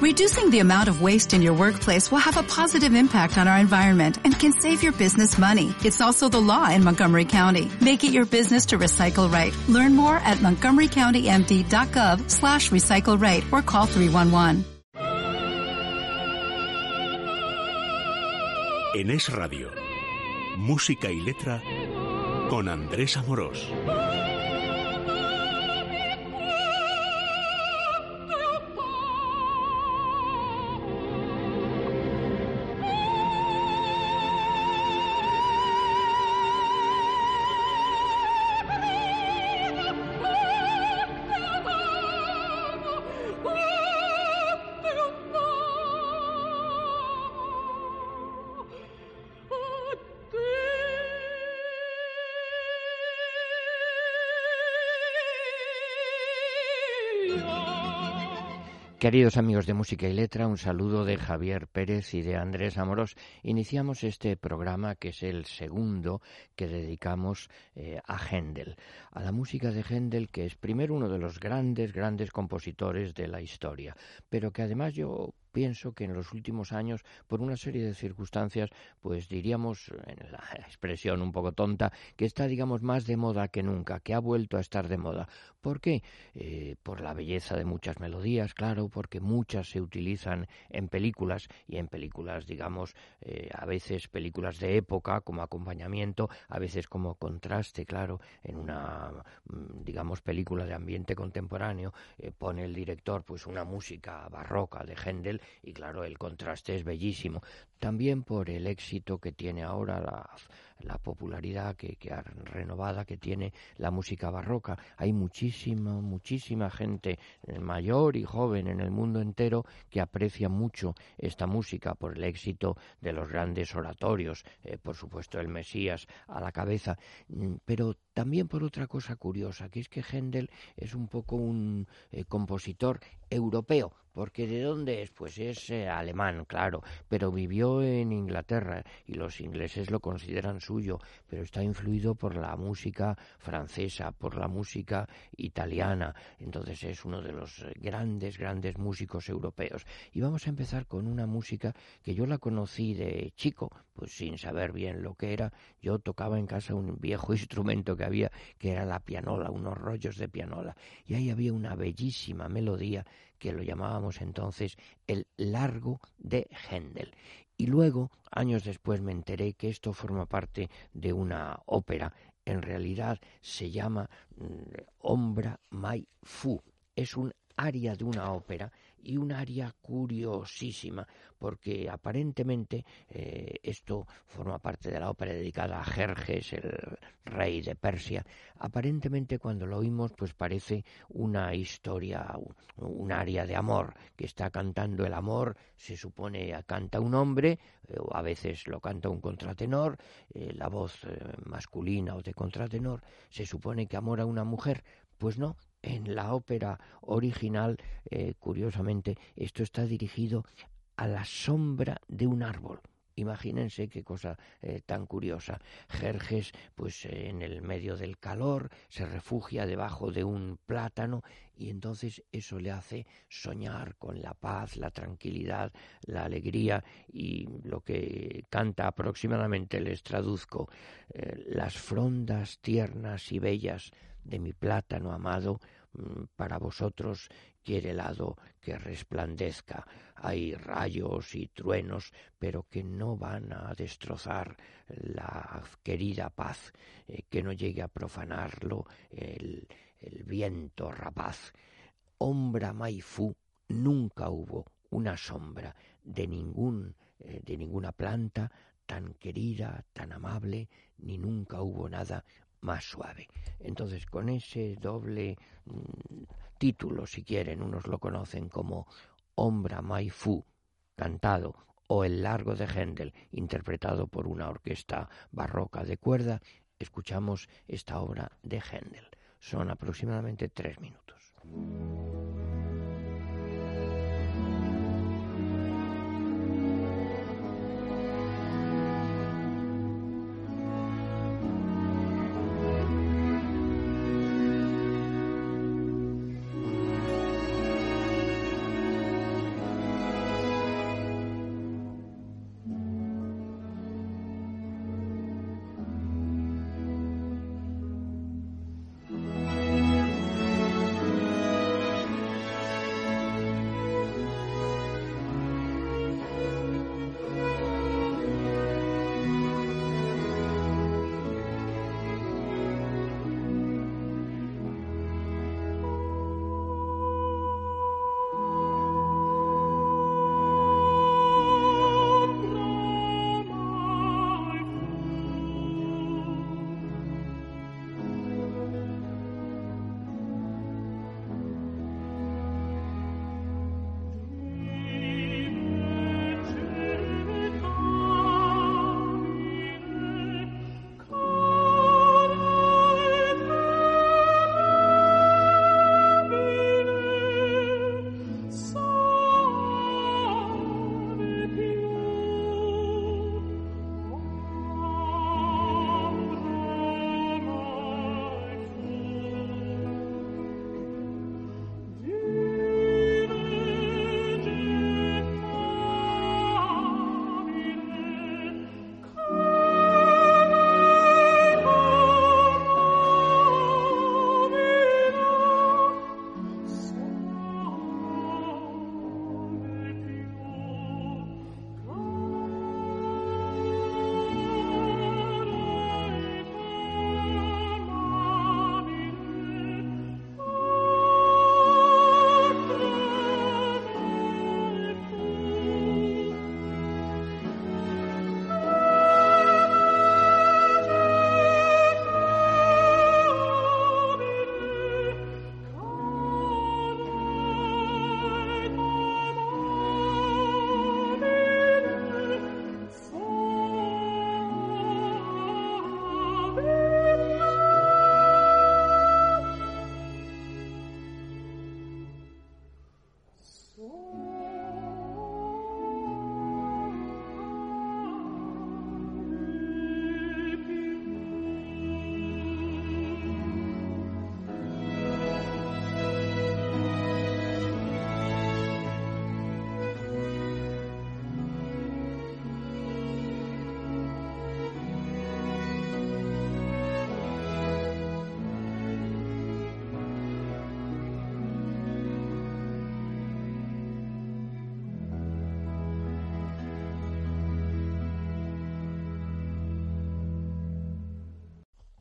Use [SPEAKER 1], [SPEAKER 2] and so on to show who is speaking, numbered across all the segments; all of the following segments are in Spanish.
[SPEAKER 1] Reducing the amount of waste in your workplace will have a positive impact on our environment and can save your business money. It's also the law in Montgomery County. Make it your business to recycle right. Learn more at montgomerycountymd.gov slash recycle right or call 311.
[SPEAKER 2] En Es Radio, música y letra con Andrés Amorós.
[SPEAKER 3] Queridos amigos de Música y Letra, un saludo de Javier Pérez y de Andrés Amorós. Iniciamos este programa que es el segundo que dedicamos eh, a Händel, a la música de Händel, que es primero uno de los grandes, grandes compositores de la historia, pero que además yo pienso que en los últimos años, por una serie de circunstancias, pues diríamos, en la expresión un poco tonta, que está, digamos, más de moda que nunca, que ha vuelto a estar de moda. ¿Por qué? Eh, por la belleza de muchas melodías, claro, porque muchas se utilizan en películas y en películas, digamos, eh, a veces películas de época como acompañamiento, a veces como contraste, claro, en una, mm, digamos, película de ambiente contemporáneo, eh, pone el director pues una música barroca de Händel y claro, el contraste es bellísimo. También por el éxito que tiene ahora la, la popularidad que, que renovada que tiene la música barroca. Hay muchísima, muchísima gente eh, mayor y joven en el mundo entero que aprecia mucho esta música por el éxito de los grandes oratorios, eh, por supuesto el Mesías a la cabeza, mm, pero también por otra cosa curiosa, que es que Händel es un poco un eh, compositor europeo, porque ¿de dónde es? Pues es alemán, claro, pero vivió en Inglaterra y los ingleses lo consideran suyo, pero está influido por la música francesa, por la música italiana. Entonces es uno de los grandes, grandes músicos europeos. Y vamos a empezar con una música que yo la conocí de chico, pues sin saber bien lo que era. Yo tocaba en casa un viejo instrumento que había, que era la pianola, unos rollos de pianola. Y ahí había una bellísima melodía que lo llamábamos entonces el largo de Händel. Y luego, años después, me enteré que esto forma parte de una ópera. En realidad se llama mm, Ombra Mai Fu. Es un aria de una ópera y un área curiosísima, porque aparentemente eh, esto forma parte de la ópera dedicada a Jerjes, el rey de Persia. Aparentemente cuando lo oímos pues parece una historia, un área de amor, que está cantando el amor, se supone canta un hombre, eh, o a veces lo canta un contratenor, eh, la voz masculina o de contratenor, se supone que amor a una mujer, pues no, en la ópera original, eh, curiosamente, esto está dirigido a la sombra de un árbol. Imagínense qué cosa eh, tan curiosa. Jerjes, pues eh, en el medio del calor, se refugia debajo de un plátano y entonces eso le hace soñar con la paz, la tranquilidad, la alegría y lo que canta aproximadamente les traduzco, las frondas tiernas y bellas de mi plátano amado, para vosotros quiere helado que resplandezca. Hay rayos y truenos, pero que no van a destrozar la querida paz, eh, que no llegue a profanarlo el, el viento rapaz. Ombra Maifú nunca hubo una sombra de ningún eh, de ninguna planta tan querida, tan amable, ni nunca hubo nada más suave. Entonces, con ese doble mm, título, si quieren, unos lo conocen como Ombra Mai Fu, cantado, o El Largo de Händel, interpretado por una orquesta barroca de cuerda, escuchamos esta obra de Händel. Son aproximadamente tres minutos.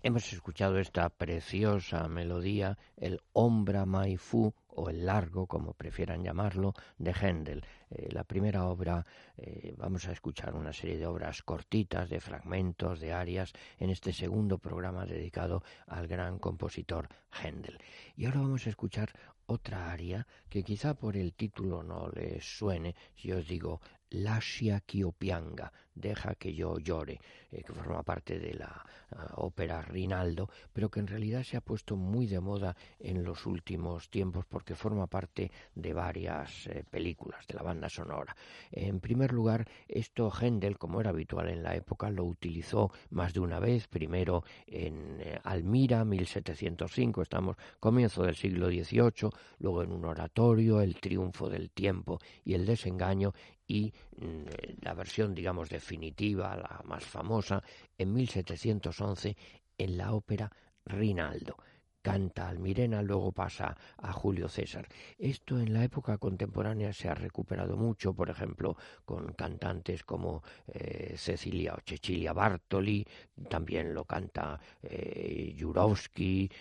[SPEAKER 3] Hemos escuchado esta preciosa melodía, el Ombra Mai Fu, o el largo, como prefieran llamarlo, de Händel. Eh, la primera obra, eh, vamos a escuchar una serie de obras cortitas, de fragmentos, de arias, en este segundo programa dedicado al gran compositor Händel. Y ahora vamos a escuchar otra aria que quizá por el título no les suene si os digo Lascia Chiopianga, Deja que yo llore, eh, que forma parte de la ah, ópera Rinaldo, pero que en realidad se ha puesto muy de moda en los últimos tiempos porque forma parte de varias eh, películas de la banda sonora. En primer lugar, esto Händel, como era habitual en la época, lo utilizó más de una vez, primero en eh, Almira, 1705, estamos comienzo del siglo XVIII, luego en un oratorio, El triunfo del tiempo y el desengaño, y mm, la versión, digamos, definitiva, la más famosa, en 1711 en la ópera Rinaldo canta Almirena, luego pasa a Julio César. Esto en la época contemporánea se ha recuperado mucho, por ejemplo, con cantantes como eh, Cecilia o Cecilia Bartoli, también lo canta eh,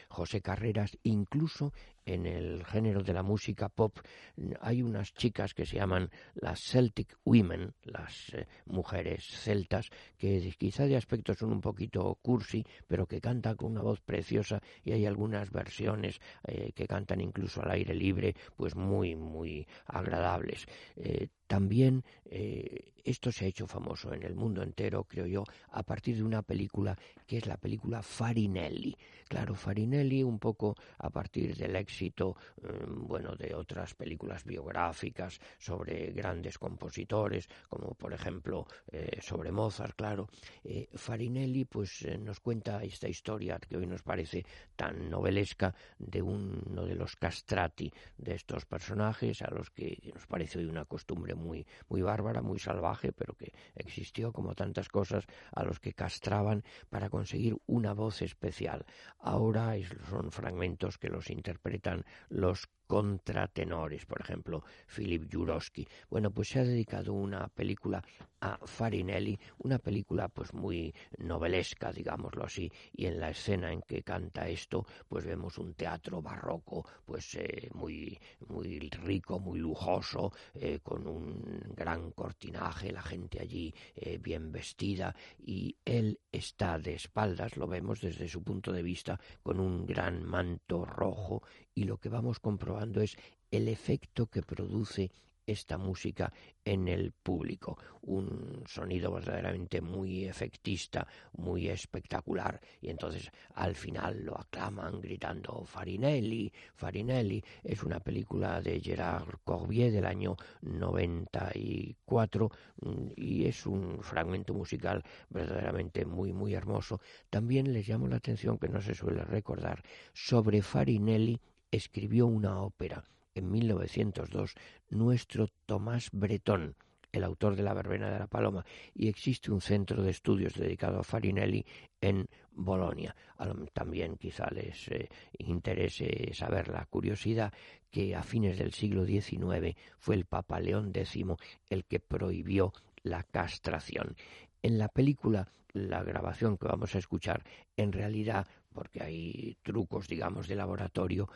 [SPEAKER 3] José Carreras, incluso en el género de la música pop hay unas chicas que se llaman las Celtic Women, las eh, mujeres celtas, que quizá de aspecto son un poquito cursi, pero que cantan con una voz preciosa y hay algunas versiones eh, que cantan incluso al aire libre, pues muy, muy agradables. Eh, también esto se ha hecho famoso en el mundo entero, creo yo, a partir de una película que es la película Farinelli. Claro, Farinelli un poco a partir del éxito, em, bueno, de otras películas biográficas sobre grandes compositores, como por ejemplo eh, sobre Mozart, claro. Eh, Farinelli pues eh, nos cuenta esta historia que hoy nos parece tan novelesca de uno de los castrati de estos personajes a los que nos parece hoy una costumbre muy muy bárbara, muy salvaje pero que existió como tantas cosas a los que castraban para conseguir una voz especial. Ahora son fragmentos que los interpretan los contratenores, por ejemplo, Philip Jurowski. Bueno, pues se ha dedicado una película a Farinelli, una película pues muy novelesca, digámoslo así, y en la escena en que canta esto, pues vemos un teatro barroco, pues eh, muy muy rico, muy lujoso, eh, con un gran cortinaje, la gente allí eh, bien vestida y él está de espaldas, lo vemos desde su punto de vista, con un gran manto rojo y lo que vamos comprobando es el efecto que produce esta música en el público. Un sonido verdaderamente muy efectista, muy espectacular. Y entonces al final lo aclaman gritando Farinelli, Farinelli. Es una película de Gerard Corbier del año 94 mm, y es un fragmento musical verdaderamente muy, muy hermoso. También les llamo la atención que no se suele recordar sobre Farinelli escribió una ópera en 1902 nuestro Tomás Bretón, el autor de La verbena de la paloma, y existe un centro de estudios dedicado a Farinelli en Bolonia. También quizá les eh, interese saber la curiosidad que a fines del siglo XIX fue el Papa León X el que prohibió la castración. En la película, la grabación que vamos a escuchar, en realidad, porque hay trucos, digamos, de laboratorio,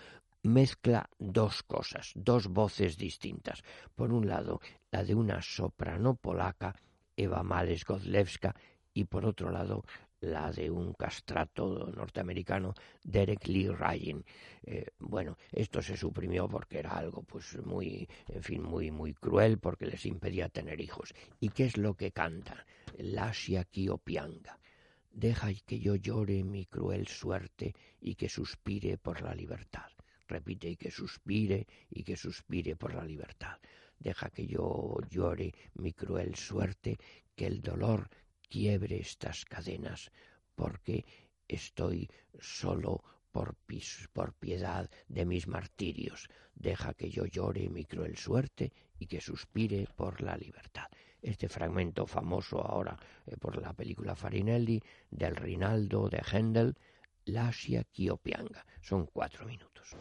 [SPEAKER 3] mezcla dos cosas, dos voces distintas. Por un lado, la de una soprano polaca, Eva Males Godlewska, y por otro lado, la de un castrato norteamericano, Derek Lee Ryan. Eh, bueno, esto se suprimió porque era algo, pues, muy, en fin, muy, muy cruel, porque les impedía tener hijos. ¿Y qué es lo que canta? Lasia Kiopianga. Deja que yo llore mi cruel suerte y que suspire por la libertad repite y que suspire y que suspire por la libertad. Deja que yo llore mi cruel suerte, que el dolor quiebre estas cadenas, porque estoy solo por, por piedad de mis martirios. Deja que yo llore mi cruel suerte y que suspire por la libertad. Este fragmento famoso ahora eh, por la película Farinelli del Rinaldo de Händel Lasia Kiopianga. Son cuatro minutos.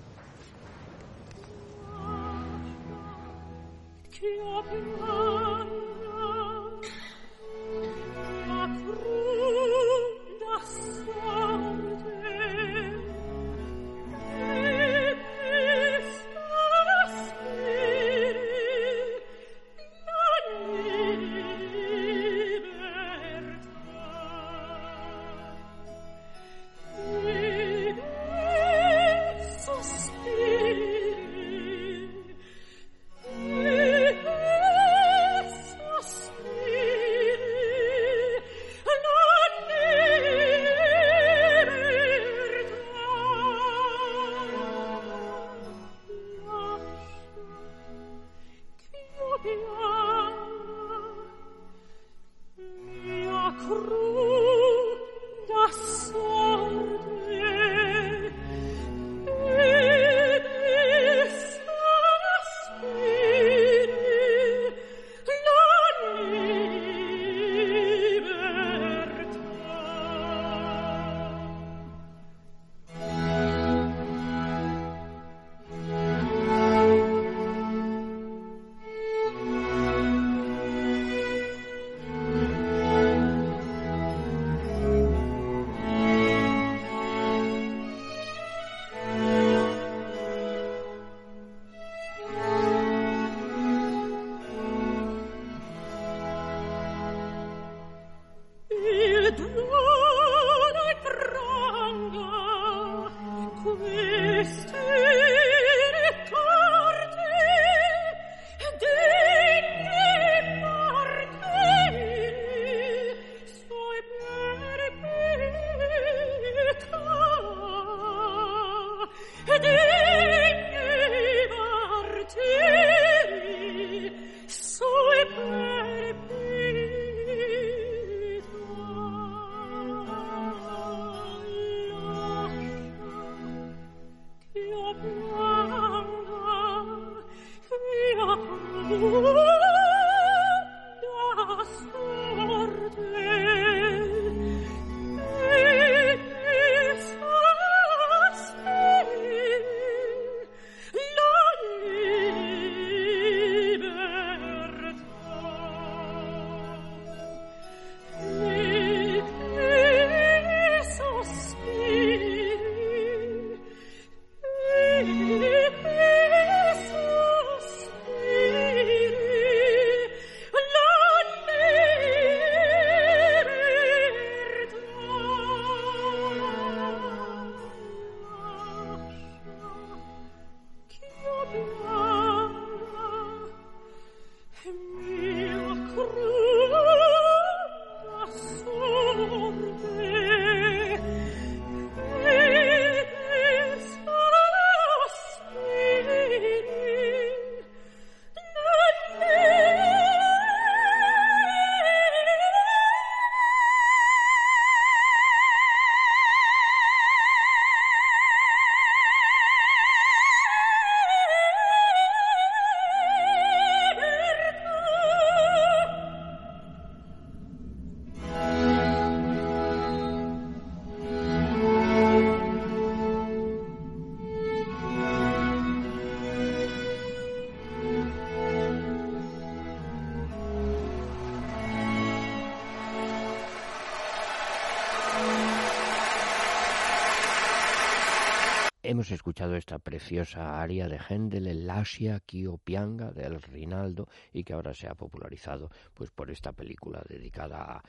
[SPEAKER 3] Hemos escuchado esta preciosa aria de Händel, el Asia Pianga del Rinaldo y que ahora se ha popularizado pues por esta película dedicada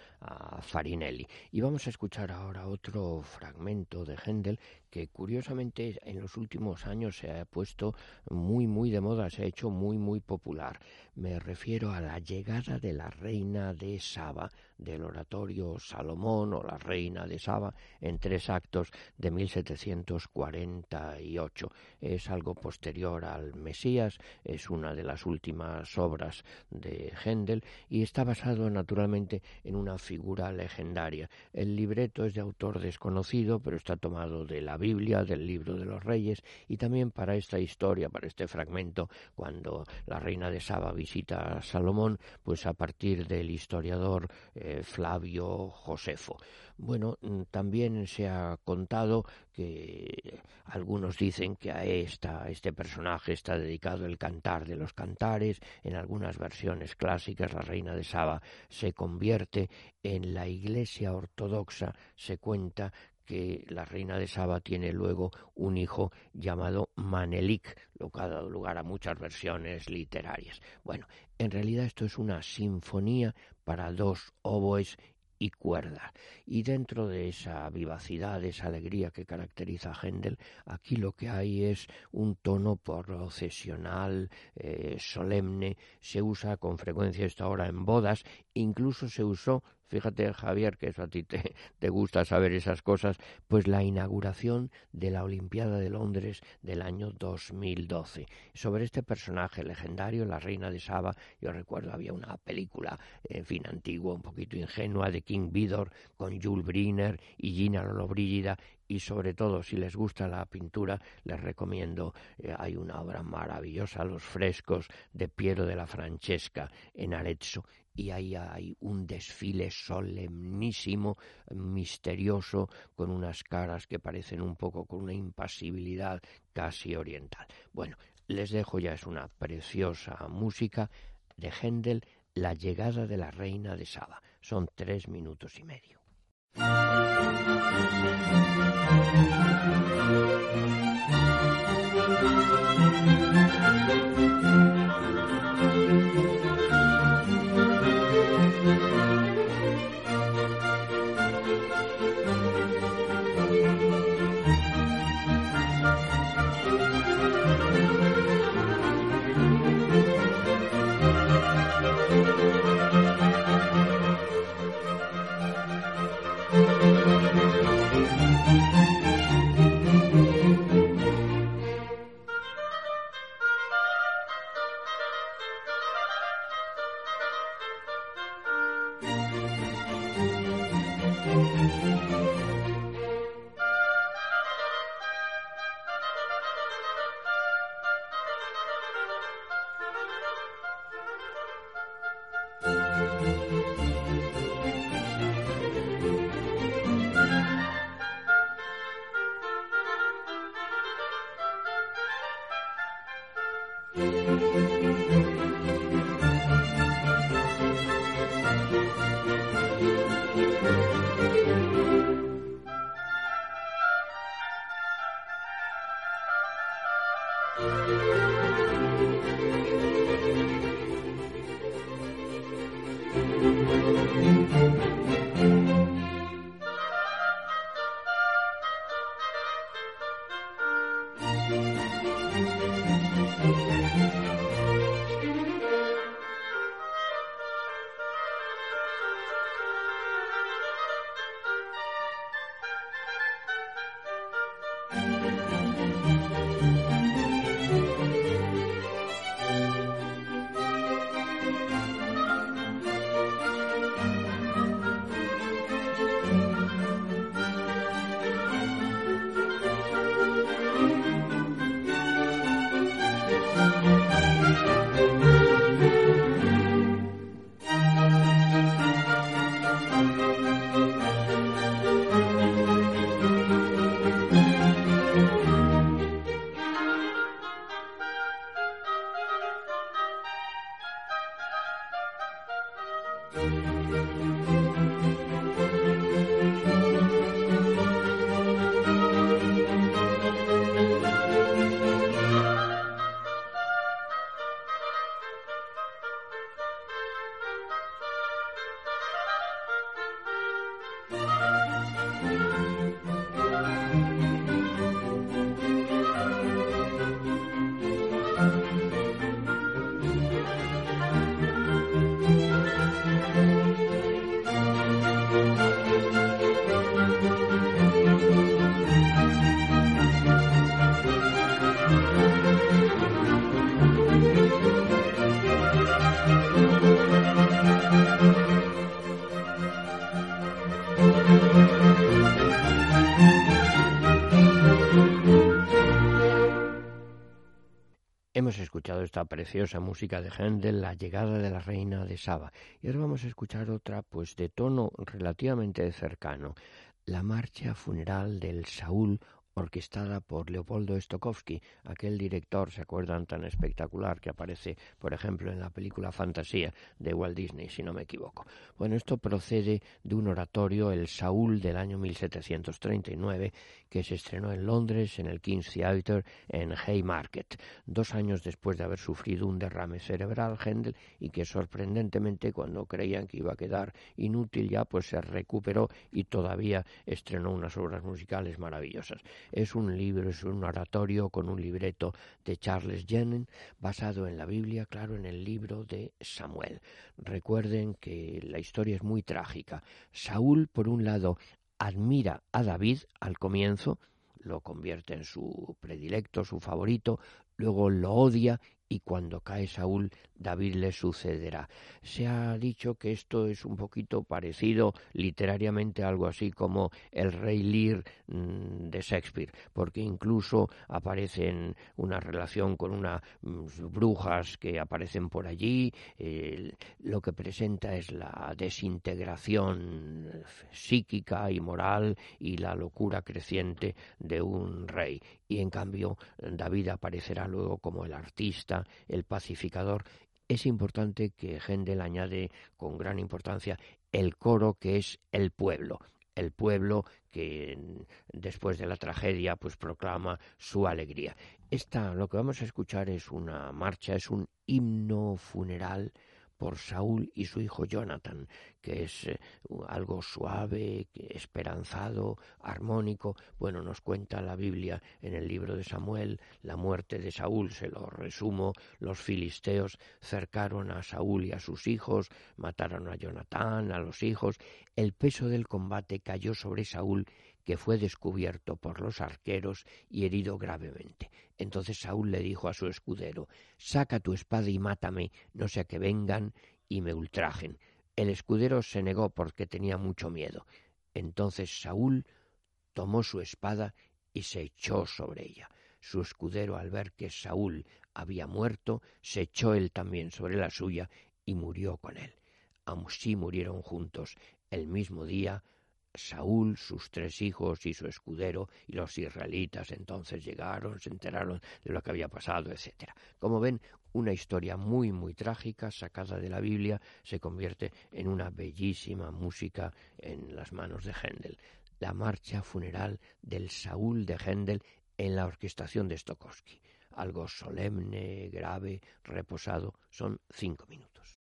[SPEAKER 3] Farinelli. Y vamos a escuchar ahora otro fragmento de Händel que curiosamente en los últimos años se ha puesto muy muy de moda, se ha hecho muy muy popular. Me refiero a la llegada de la reina de Saba del oratorio Salomón o la reina de Saba en tres actos de 1748. Es algo posterior al Mesías, es una de las últimas obras de Händel y está basado naturalmente en una figura legendaria. El libreto es de autor desconocido, pero está tomado de la Biblia, del libro de los reyes y también para esta historia, para este fragmento, cuando la reina de Saba visita a Salomón, pues a partir del historiador eh, Flavio Josefo. Bueno, mm, también se ha contado que algunos dicen que a esta, este personaje está dedicado el cantar de los cantares. En algunas versiones clásicas, la reina de Saba se convierte en la iglesia ortodoxa. Se cuenta que la reina de Saba tiene luego un hijo llamado Manelik, lo que ha dado lugar a muchas versiones literarias. Bueno, en realidad esto es una sinfonía para dos oboes y cuerda. Y dentro de esa vivacidad, esa alegría que caracteriza a Händel, aquí lo que hay es un tono procesional, eh, solemne, se usa con frecuencia esta hora en bodas, incluso se usó fíjate Javier, que eso a ti te, gusta saber esas cosas, pues la inauguración de la Olimpiada de Londres del año 2012. Sobre este personaje legendario, la reina de Saba, yo recuerdo había una película, en fin, antigua, un poquito ingenua, de King Vidor, con Jules Briner y Gina Lollobrigida, y sobre todo si les gusta la pintura les recomiendo eh, hay una obra maravillosa los frescos de Piero de la Francesca en Arezzo y ahí hay un desfile solemnísimo, misterioso, con unas caras que parecen un poco con una impasibilidad casi oriental. Bueno, les dejo ya es una preciosa música de Händel, La llegada de la reina de Saba. Son tres minutos y medio. Esta preciosa música de Händel, La llegada de la reina de Saba. Y ahora vamos a escuchar otra, pues de tono relativamente cercano, la marcha funeral del Saúl orquestada por Leopoldo Stokowski, aquel director, ¿se acuerdan?, tan espectacular que aparece, por ejemplo, en la película Fantasía de Walt Disney, si no me equivoco. Bueno, esto procede de un oratorio, el Saúl del año 1739, que se estrenó en Londres en el King's Theatre en Haymarket, dos años después de haber sufrido un derrame cerebral, Händel, y que sorprendentemente cuando creían que iba a quedar inútil ya, pues se recuperó y todavía estrenó unas obras musicales maravillosas. Es un libro, es un oratorio con un libreto de Charles Jennings basado en la Biblia, claro, en el libro de Samuel. Recuerden que la historia es muy trágica. Saúl, por un lado, admira a David al comienzo, lo convierte en su predilecto, su favorito, luego lo odia y cuando cae Saúl, David le sucederá. Se ha dicho que esto es un poquito parecido literariamente a algo así como el rey Lear mm, de Shakespeare, porque incluso aparece una relación con unas mm, brujas que aparecen por allí, lo que presenta es la desintegración psíquica y moral y la locura creciente de un rey. Y en cambio David aparecerá luego como el artista, el pacificador es importante que Händel añade con gran importancia el coro que es el pueblo, el pueblo que después de la tragedia pues proclama su alegría. Esta lo que vamos a escuchar es una marcha, es un himno funeral por Saúl y su hijo Jonathan, que es eh, algo suave, esperanzado, armónico. Bueno, nos cuenta la Biblia en el libro de Samuel la muerte de Saúl, se lo resumo, los filisteos cercaron a Saúl y a sus hijos, mataron a Jonathan, a los hijos, el peso del combate cayó sobre Saúl que fue descubierto por los arqueros y herido gravemente. Entonces Saúl le dijo a su escudero Saca tu espada y mátame, no sea que vengan y me ultrajen. El escudero se negó porque tenía mucho miedo. Entonces Saúl tomó su espada y se echó sobre ella. Su escudero, al ver que Saúl había muerto, se echó él también sobre la suya y murió con él. Así murieron juntos el mismo día Saúl, sus tres hijos y su escudero, y los israelitas entonces llegaron, se enteraron de lo que había pasado, etc. Como ven, una historia muy, muy trágica, sacada de la Biblia, se convierte en una bellísima música en las manos de Händel. La marcha funeral del Saúl de Händel en la orquestación de Stokowski. Algo solemne, grave, reposado, son cinco minutos.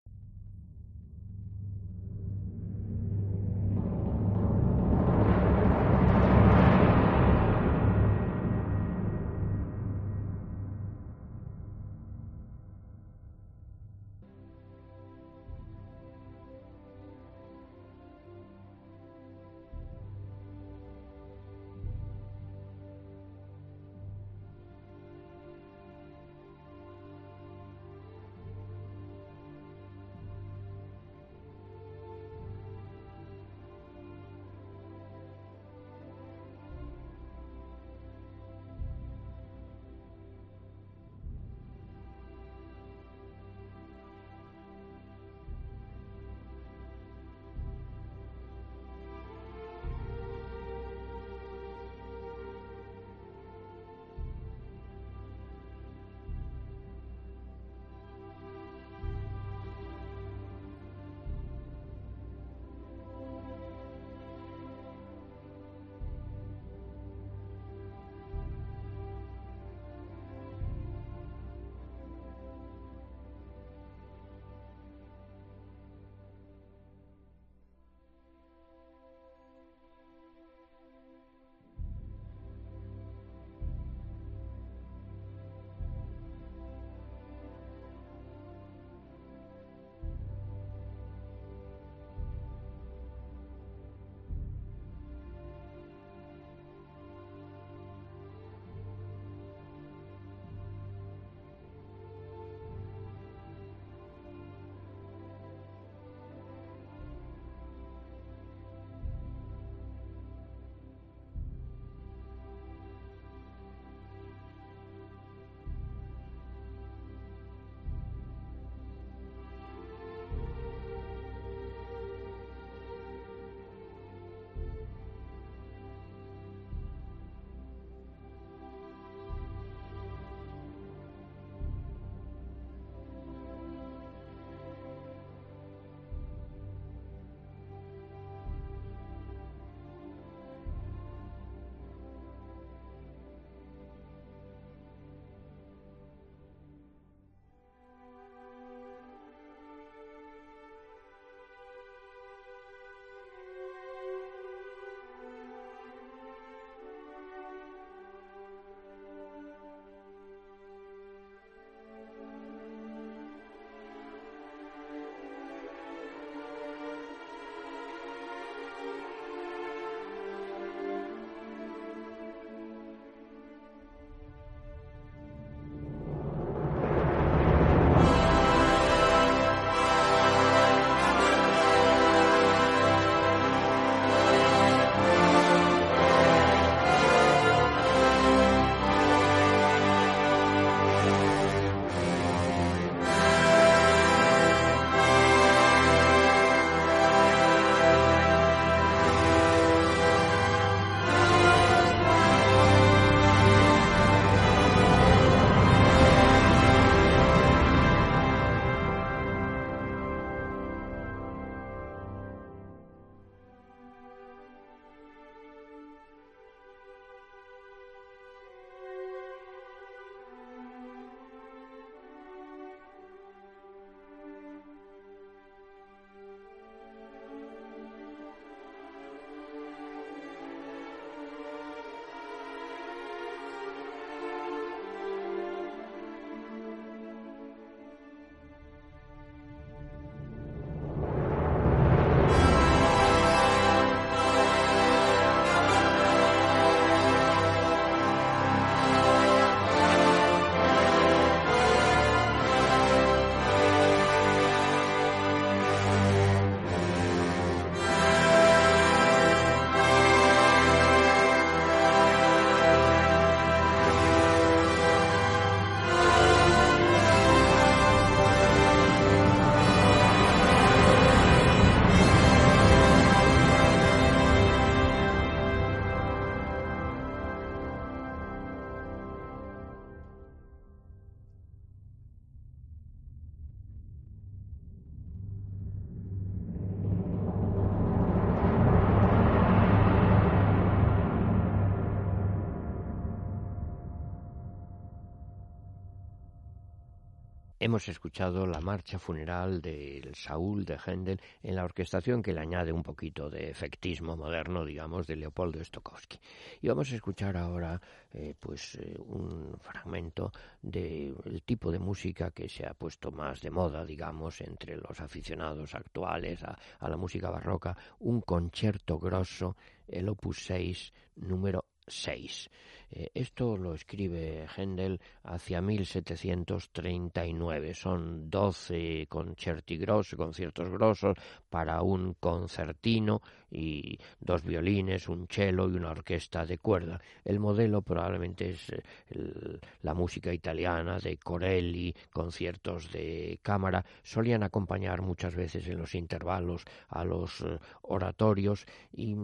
[SPEAKER 3] Hemos escuchado la marcha funeral del Saúl de Händel en la orquestación que le añade un poquito de efectismo moderno, digamos, de Leopoldo Stokowski. Y vamos a escuchar ahora eh, pues eh, un fragmento del tipo de música que se ha puesto más de moda, digamos, entre los aficionados actuales a, a la música barroca, un concierto grosso, el opus 6, número 6. Eh, esto lo escribe Händel hacia 1739. Son 12 concerti grossi, conciertos grosos para un concertino y dos violines, un cello y una orquesta de cuerda. El modelo probablemente es eh, la música italiana de Corelli, conciertos de cámara. Solían acompañar muchas veces en los intervalos a los eh, oratorios y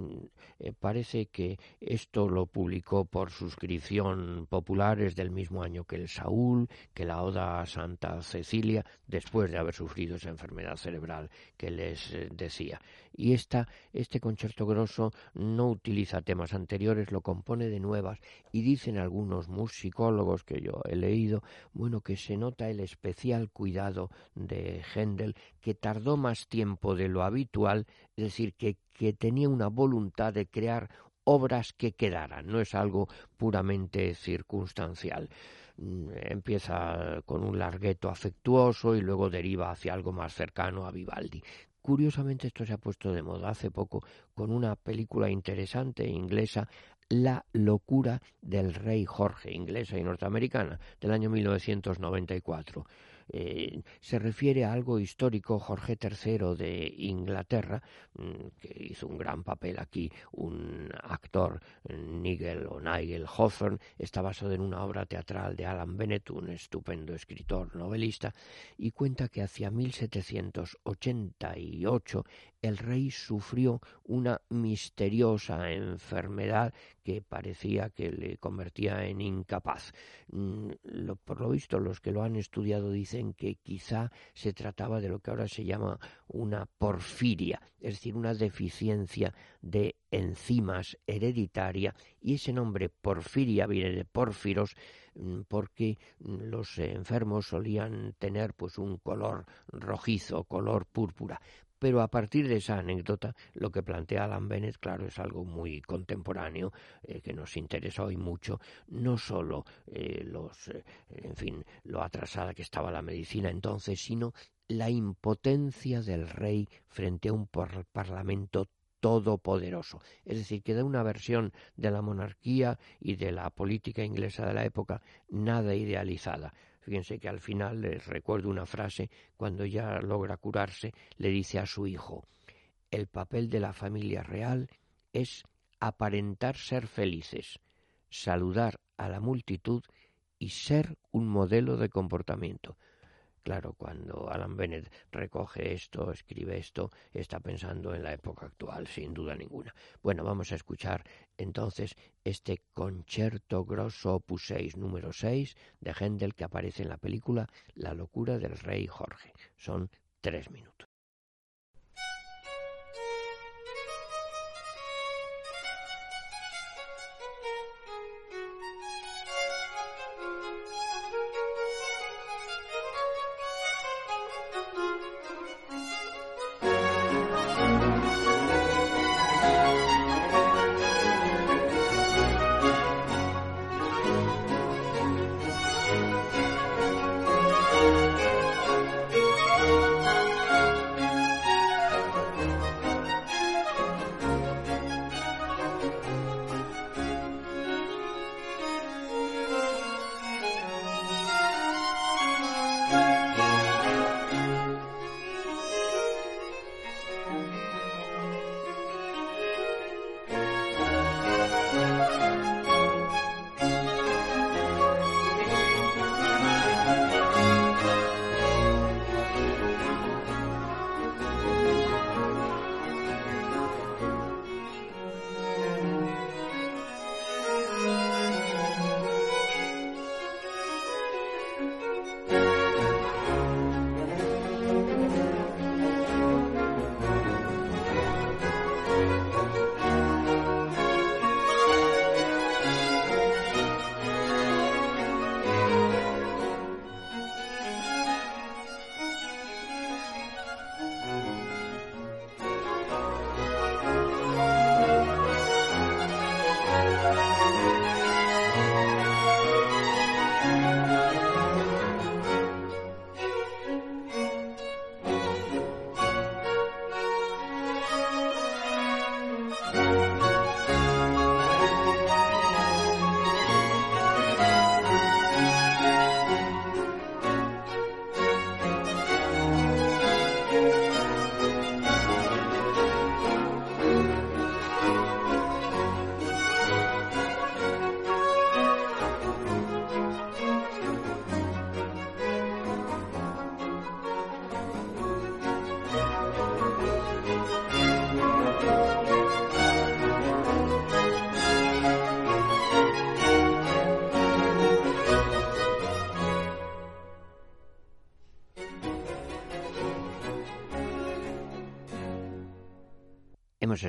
[SPEAKER 3] parece que esto lo publicó por sus inscripción popular es del mismo año que el Saúl, que la Oda a Santa Cecilia, después de haber sufrido esa enfermedad cerebral que les eh, decía. Y esta, este concierto grosso no utiliza temas anteriores, lo compone de nuevas y dicen algunos musicólogos que yo he leído, bueno, que se nota el especial cuidado de Händel, que tardó más tiempo de lo habitual, es decir, que, que tenía una voluntad de crear obras que quedaran, no es algo puramente circunstancial. Mm, empieza con un largueto afectuoso y luego deriva hacia algo más cercano a Vivaldi. Curiosamente esto se ha puesto de moda hace poco con una película interesante inglesa, La locura del rey Jorge, inglesa y norteamericana, del año 1994. Eh, se refiere a algo histórico, Jorge III de Inglaterra, mm, que hizo un gran papel aquí, un actor, Nigel o Nigel Hawthorne, está basado en una obra teatral de Alan Bennett, un estupendo escritor novelista, y cuenta que hacia 1788 el rey sufrió una misteriosa enfermedad que parecía que le convertía en incapaz. Mm, por lo visto, los que lo han estudiado dicen que quizá se trataba de lo que ahora se llama una porfiria, es decir, una deficiencia de enzimas hereditaria, y ese nombre porfiria viene de pórfiros, mm, porque mm, los enfermos solían tener pues un color rojizo, color púrpura. Pero a partir de esa anécdota, lo que plantea Alan Bennett, claro, es algo muy contemporáneo, eh, que nos interesa hoy mucho, no solo eh, los, eh, en fin, lo atrasada que estaba la medicina entonces, sino la impotencia del rey frente a un parlamento todopoderoso. Es decir, que da una versión de la monarquía y de la política inglesa de la época nada idealizada. Fíjense que al final les recuerdo una frase, cuando ya logra curarse, le dice a su hijo, el papel de la familia real es aparentar ser felices, saludar a la multitud y ser un modelo de comportamiento. Claro, cuando Alan Bennett recoge esto, escribe esto, está pensando en la época actual, sin duda ninguna. Bueno, vamos a escuchar entonces este concierto grosso opus 6 número 6 de Händel que aparece en la película La locura del rey Jorge. Son tres minutos.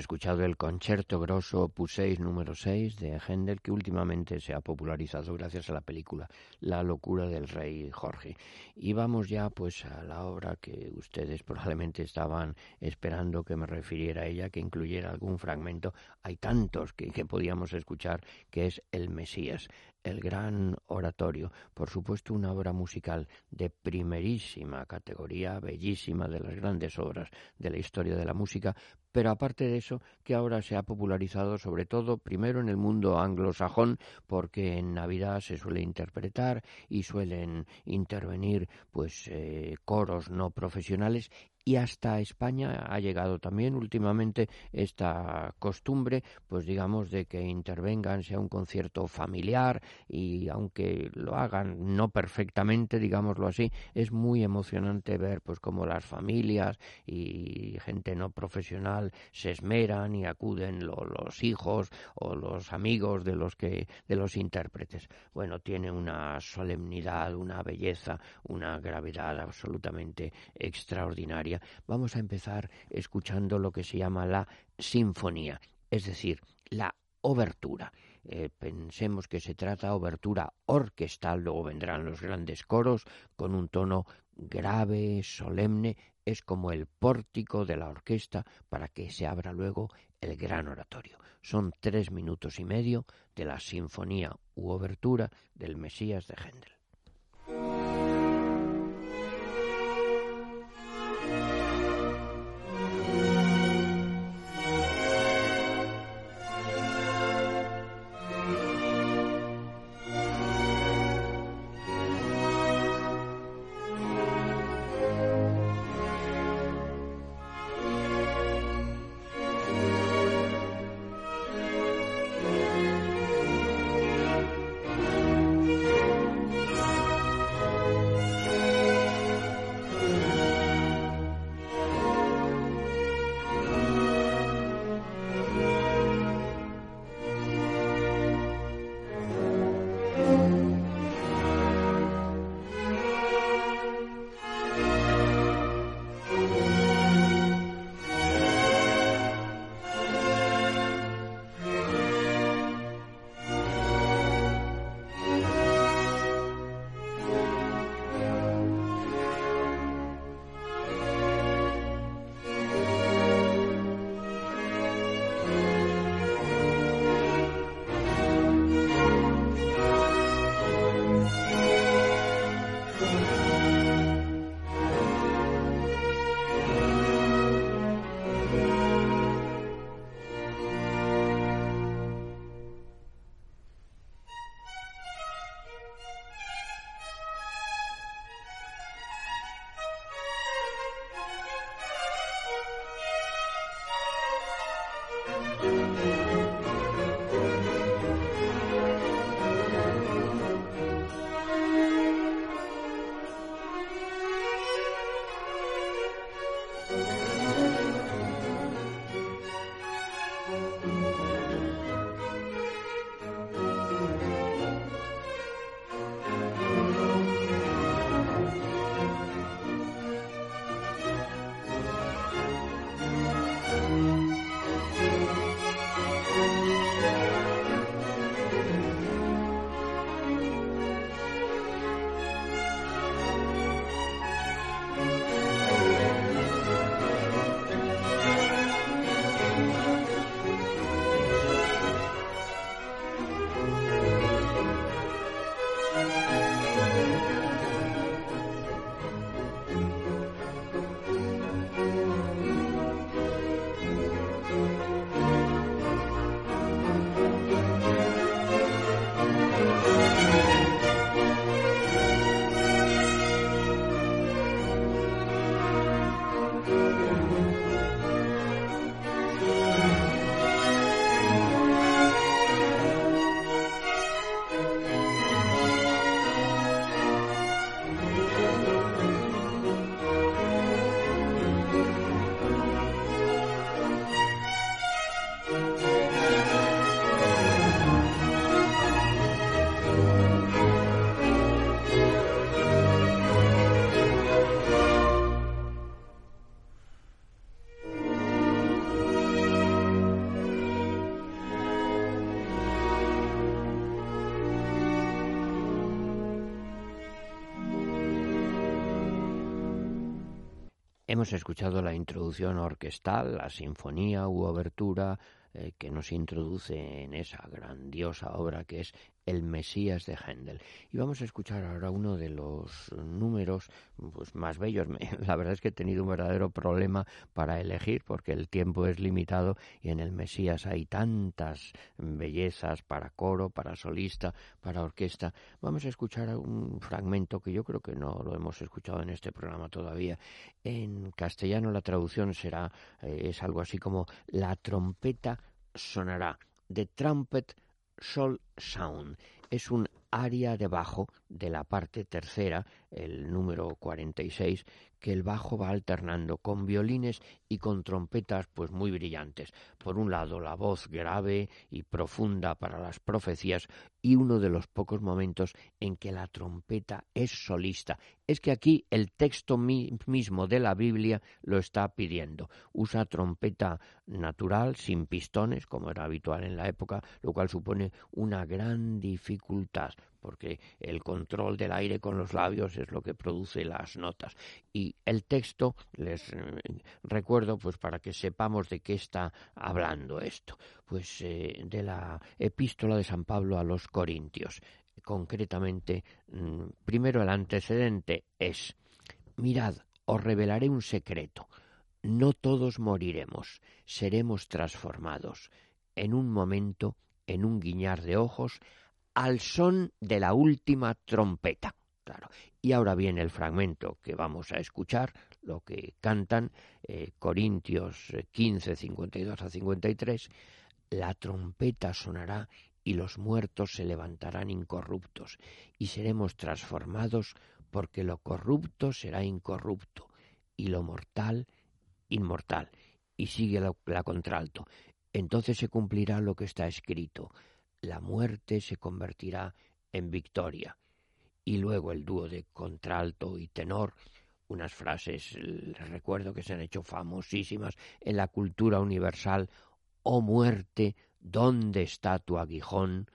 [SPEAKER 3] Escuchado el concierto grosso opus 6 número 6 de Händel que últimamente se ha popularizado gracias a la película La locura del rey Jorge. Y vamos ya pues a la obra que ustedes probablemente estaban esperando que me refiriera a ella, que incluyera algún fragmento. Hay tantos que, que podíamos escuchar que es El Mesías el gran oratorio, por supuesto una obra musical de primerísima categoría, bellísima, de las grandes obras de la historia de la música, pero aparte de eso, que ahora se ha popularizado sobre todo primero en el mundo anglosajón, porque en Navidad se suele interpretar y suelen intervenir pues eh, coros no profesionales y hasta España ha llegado también últimamente esta costumbre, pues digamos, de que intervengan, sea un concierto familiar y aunque lo hagan no perfectamente, digámoslo así, es muy emocionante ver pues cómo las familias y gente no profesional se esmeran y acuden los hijos o los amigos de los que de los intérpretes. Bueno, tiene una solemnidad, una belleza, una gravedad absolutamente extraordinaria vamos a empezar escuchando lo que se llama la sinfonía, es decir, la obertura. Eh, pensemos que se trata de obertura orquestal, luego vendrán los grandes coros con un tono grave, solemne, es como el pórtico de la orquesta para que se abra luego el gran oratorio. Son tres minutos y medio de la sinfonía u obertura del Mesías de Händel. Hemos escuchado la introducción orquestal, la sinfonía u obertura eh, que nos introduce en esa grandiosa obra que es el Mesías de Händel. Y vamos a escuchar ahora uno de los números pues, más bellos. La verdad es que he tenido un verdadero problema para elegir porque el tiempo es limitado y en el Mesías hay tantas bellezas para coro, para solista, para orquesta. Vamos a escuchar un fragmento que yo creo que no lo hemos escuchado en este programa todavía. En castellano la traducción será eh, es algo así como la trompeta sonará. The trumpet Sol Sound. Es un área de bajo de la parte tercera, el número 46, que el bajo va alternando con violines y con trompetas pues muy brillantes. Por un lado la voz grave y profunda para las profecías y uno de los pocos momentos en que la trompeta es solista. Es que aquí el texto mismo de la Biblia lo está pidiendo. Usa trompeta natural sin pistones, como era habitual en la época, lo cual supone una gran dificultad porque el control del aire con los labios es lo que produce las notas. Y el texto, les eh, recuerdo, pues para que sepamos de qué está hablando esto, pues eh, de la epístola de San Pablo a los Corintios. Concretamente, mm, primero el antecedente es, mirad, os revelaré un secreto. No todos moriremos, seremos transformados. En un momento, en un guiñar de ojos, al son de la última trompeta. Claro. Y ahora viene el fragmento que vamos a escuchar, lo que cantan eh, Corintios 15, 52 a 53. La trompeta sonará y los muertos se levantarán incorruptos y seremos transformados porque lo corrupto será incorrupto y lo mortal inmortal. Y sigue la contralto. Entonces se cumplirá lo que está escrito la muerte se convertirá en victoria. Y luego el dúo de contralto y tenor, unas frases, les recuerdo que se han hecho famosísimas en la cultura universal. Oh muerte, ¿dónde está tu aguijón?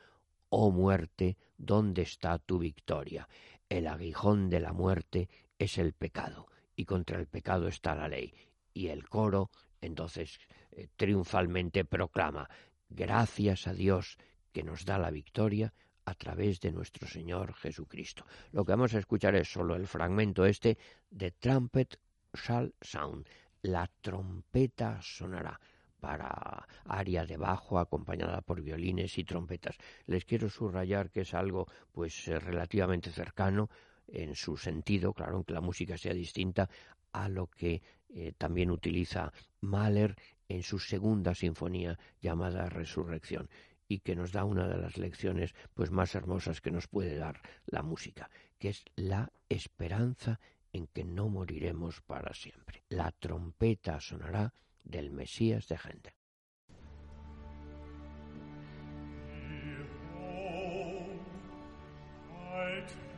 [SPEAKER 3] Oh muerte, ¿dónde está tu victoria? El aguijón de la muerte es el pecado, y contra el pecado está la ley. Y el coro entonces eh, triunfalmente proclama, gracias a Dios que nos da la victoria a través de nuestro Señor Jesucristo. Lo que vamos a escuchar es solo el fragmento este de Trumpet Shall Sound. La trompeta sonará para área de bajo acompañada por violines y trompetas. Les quiero subrayar que es algo pues eh, relativamente cercano en su sentido, claro, aunque la música sea distinta a lo que eh, también utiliza Mahler en su segunda sinfonía llamada Resurrección y que nos da una de las lecciones pues más hermosas que nos puede dar la música, que es la esperanza en que no moriremos para siempre. La trompeta sonará del Mesías de
[SPEAKER 4] moment,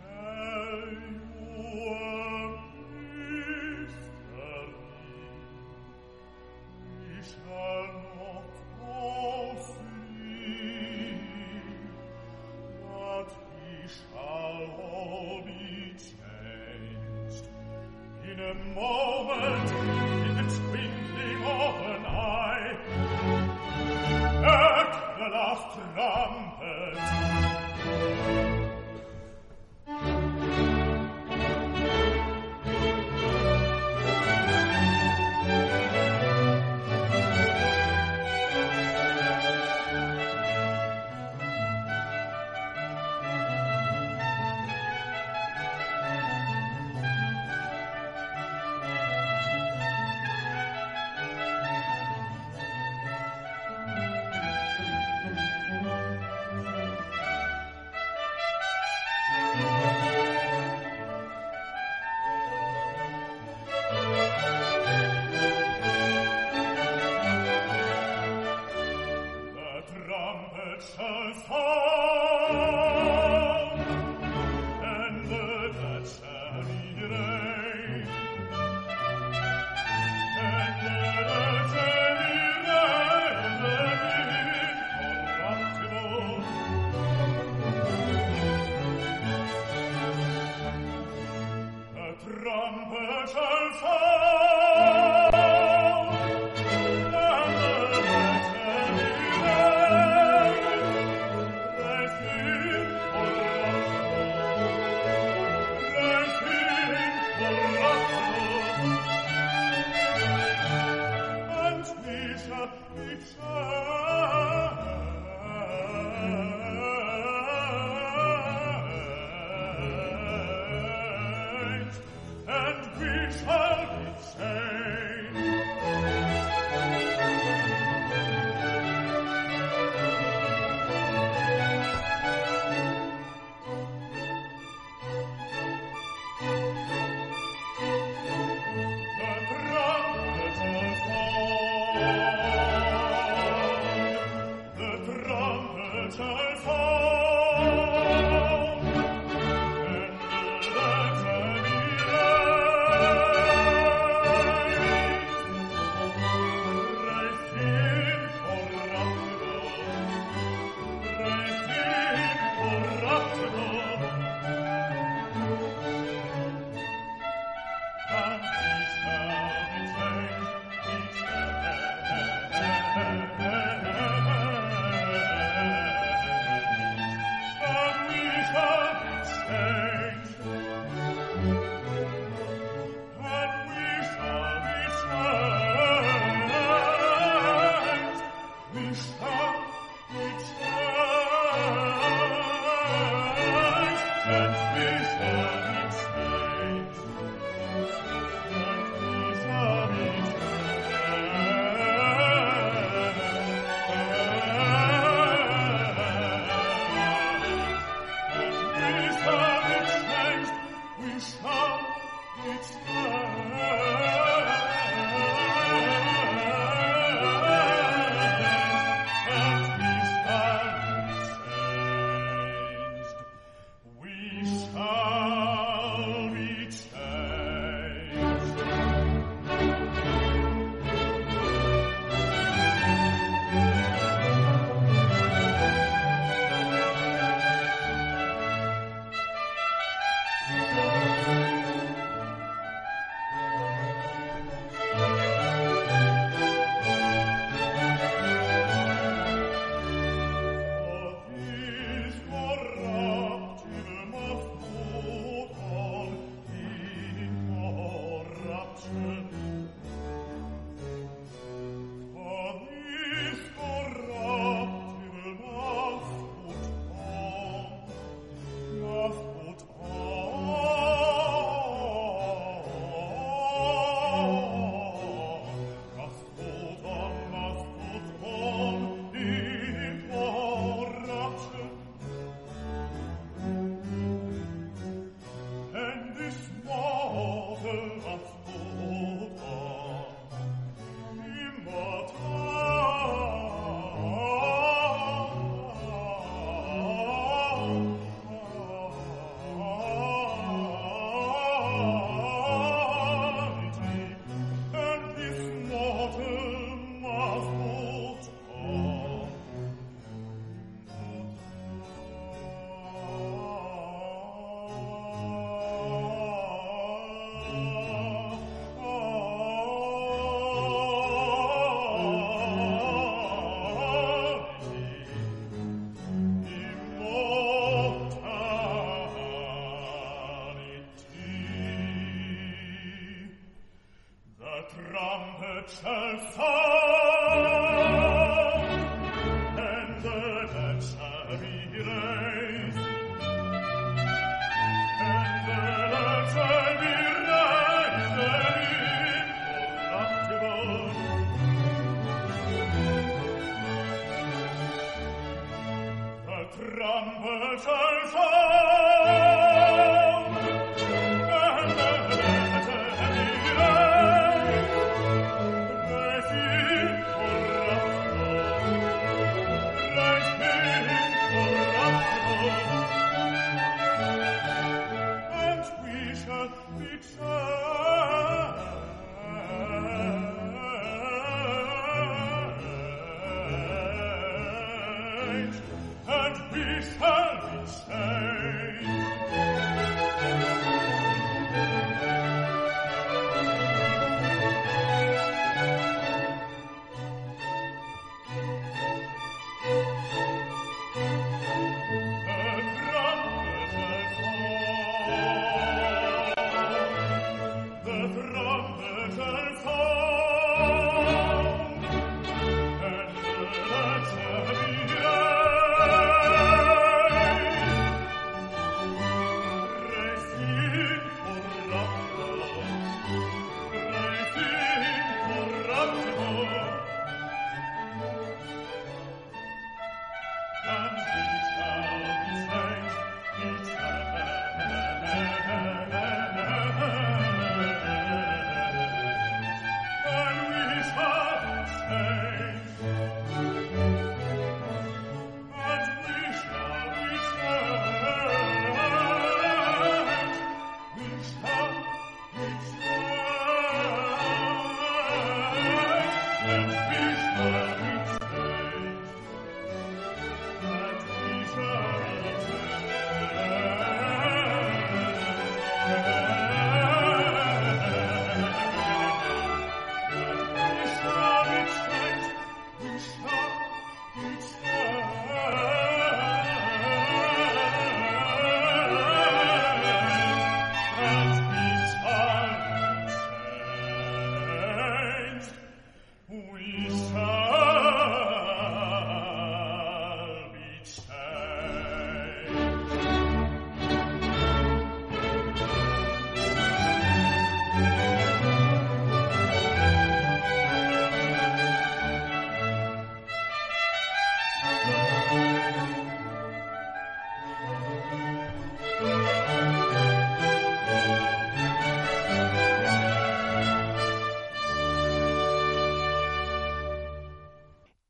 [SPEAKER 4] Liebscher, Liebscher.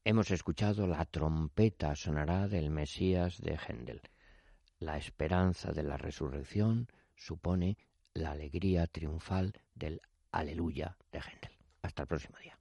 [SPEAKER 3] Hemos escuchado la trompeta sonará del Mesías de Händel. La esperanza de la resurrección supone la alegría triunfal del Aleluya de Händel. Hasta el próximo día.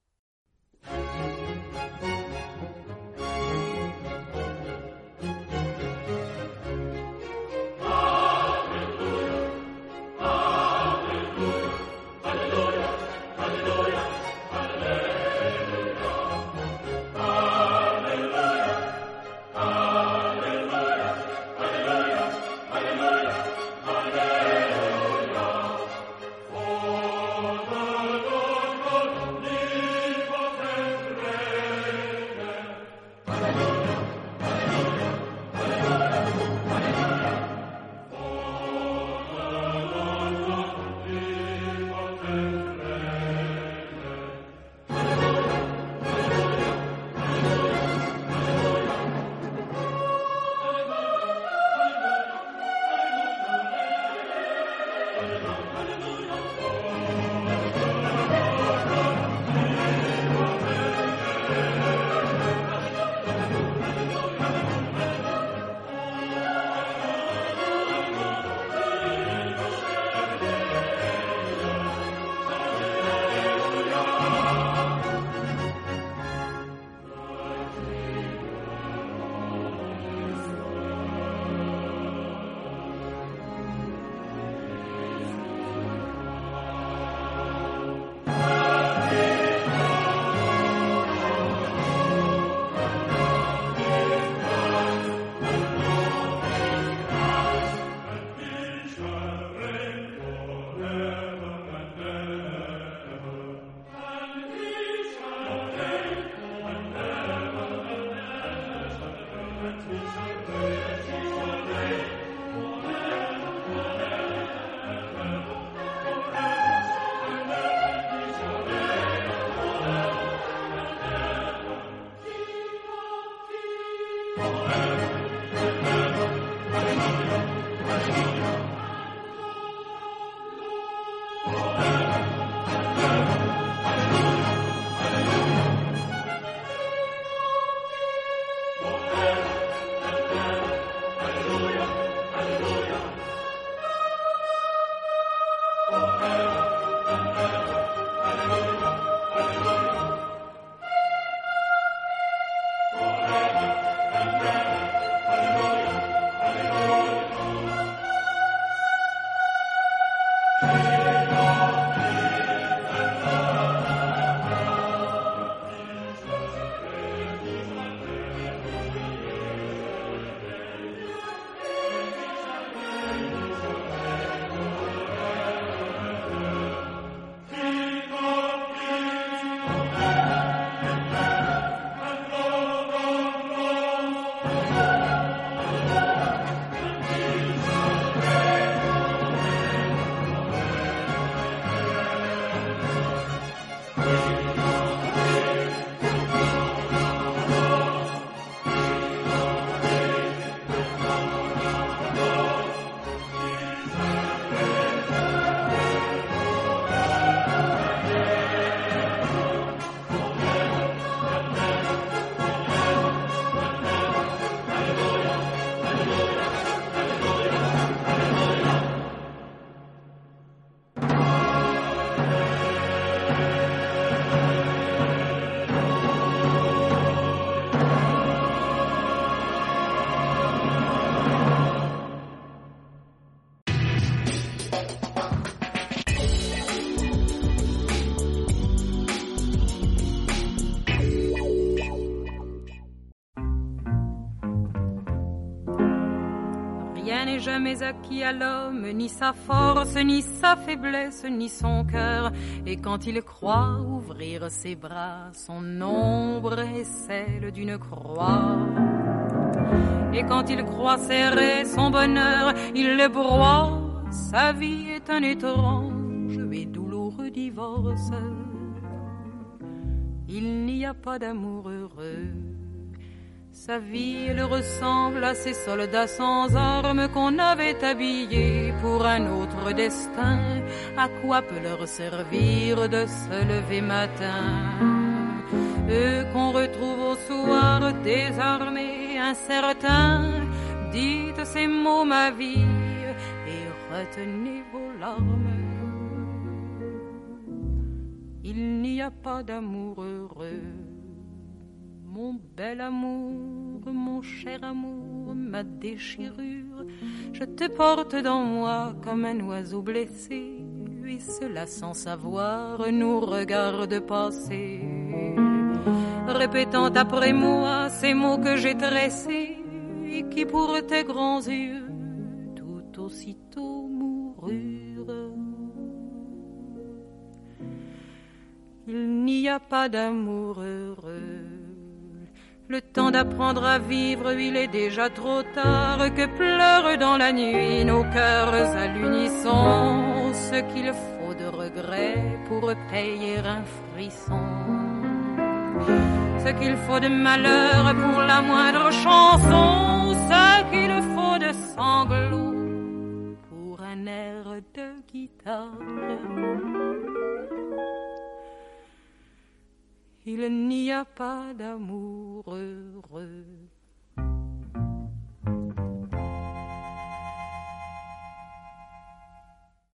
[SPEAKER 3] Amen.
[SPEAKER 5] Jamais acquis à l'homme, ni sa force, ni sa faiblesse, ni son cœur. Et quand il croit ouvrir ses bras, son ombre est celle d'une croix. Et quand il croit serrer son bonheur, il le broie. Sa vie est un étrange et douloureux divorce. Il n'y a pas d'amour heureux sa vie, ressemble à ces soldats sans armes qu'on avait habillés pour un autre destin. À quoi peut leur servir de se lever matin? Eux qu'on retrouve au soir désormais incertain. Dites ces mots, ma vie, et retenez vos larmes. Il n'y a pas d'amour heureux. Mon bel amour, mon cher amour, ma déchirure, je te porte dans moi comme un oiseau blessé, et cela sans savoir nous regarde passer répétant après moi ces mots que j'ai tressés et qui pour tes grands yeux tout aussitôt moururent. Il n'y a pas d'amour heureux. Le temps d'apprendre à vivre, il est déjà trop tard, que pleurent dans la nuit nos cœurs à l'unisson, ce qu'il faut de regret pour payer un frisson. Ce qu'il faut de malheur pour la moindre chanson, ce qu'il faut de sanglots pour un air de guitare. Il n'y a pas d'amour heureux